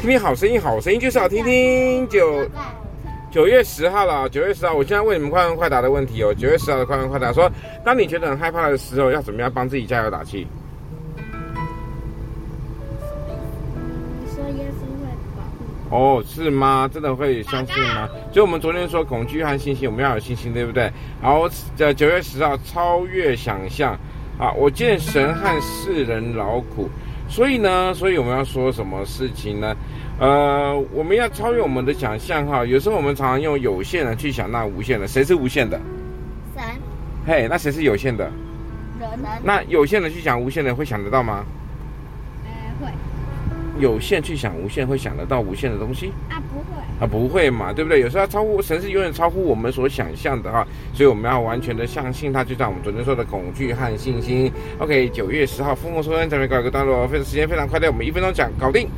听听好声音，好声音就是好听听。九九月十号了，九月十号，我现在问你们快问快答的问题哦。九月十号的快问快答说，当你觉得很害怕的时候，要怎么样帮自己加油打气？哦，是吗？真的会相信吗？所以我们昨天说恐惧和信心，我们要有信心，对不对？好，在九月十号超越想象啊！我见神和世人劳苦。所以呢，所以我们要说什么事情呢？呃，我们要超越我们的想象哈。有时候我们常常用有限的去想那无限的，谁是无限的？神。嘿，那谁是有限的？人。那有限的去想无限的，会想得到吗？呃，会。有限去想无限，会想得到无限的东西？啊，不会。啊，不会嘛，对不对？有时候超乎城市永远超乎我们所想象的哈，所以我们要完全的相信他。就像我们昨天说的恐惧和信心。OK，九月十号，丰丰收音准备告一个段落，非常时间非常快的，我们一分钟讲搞定。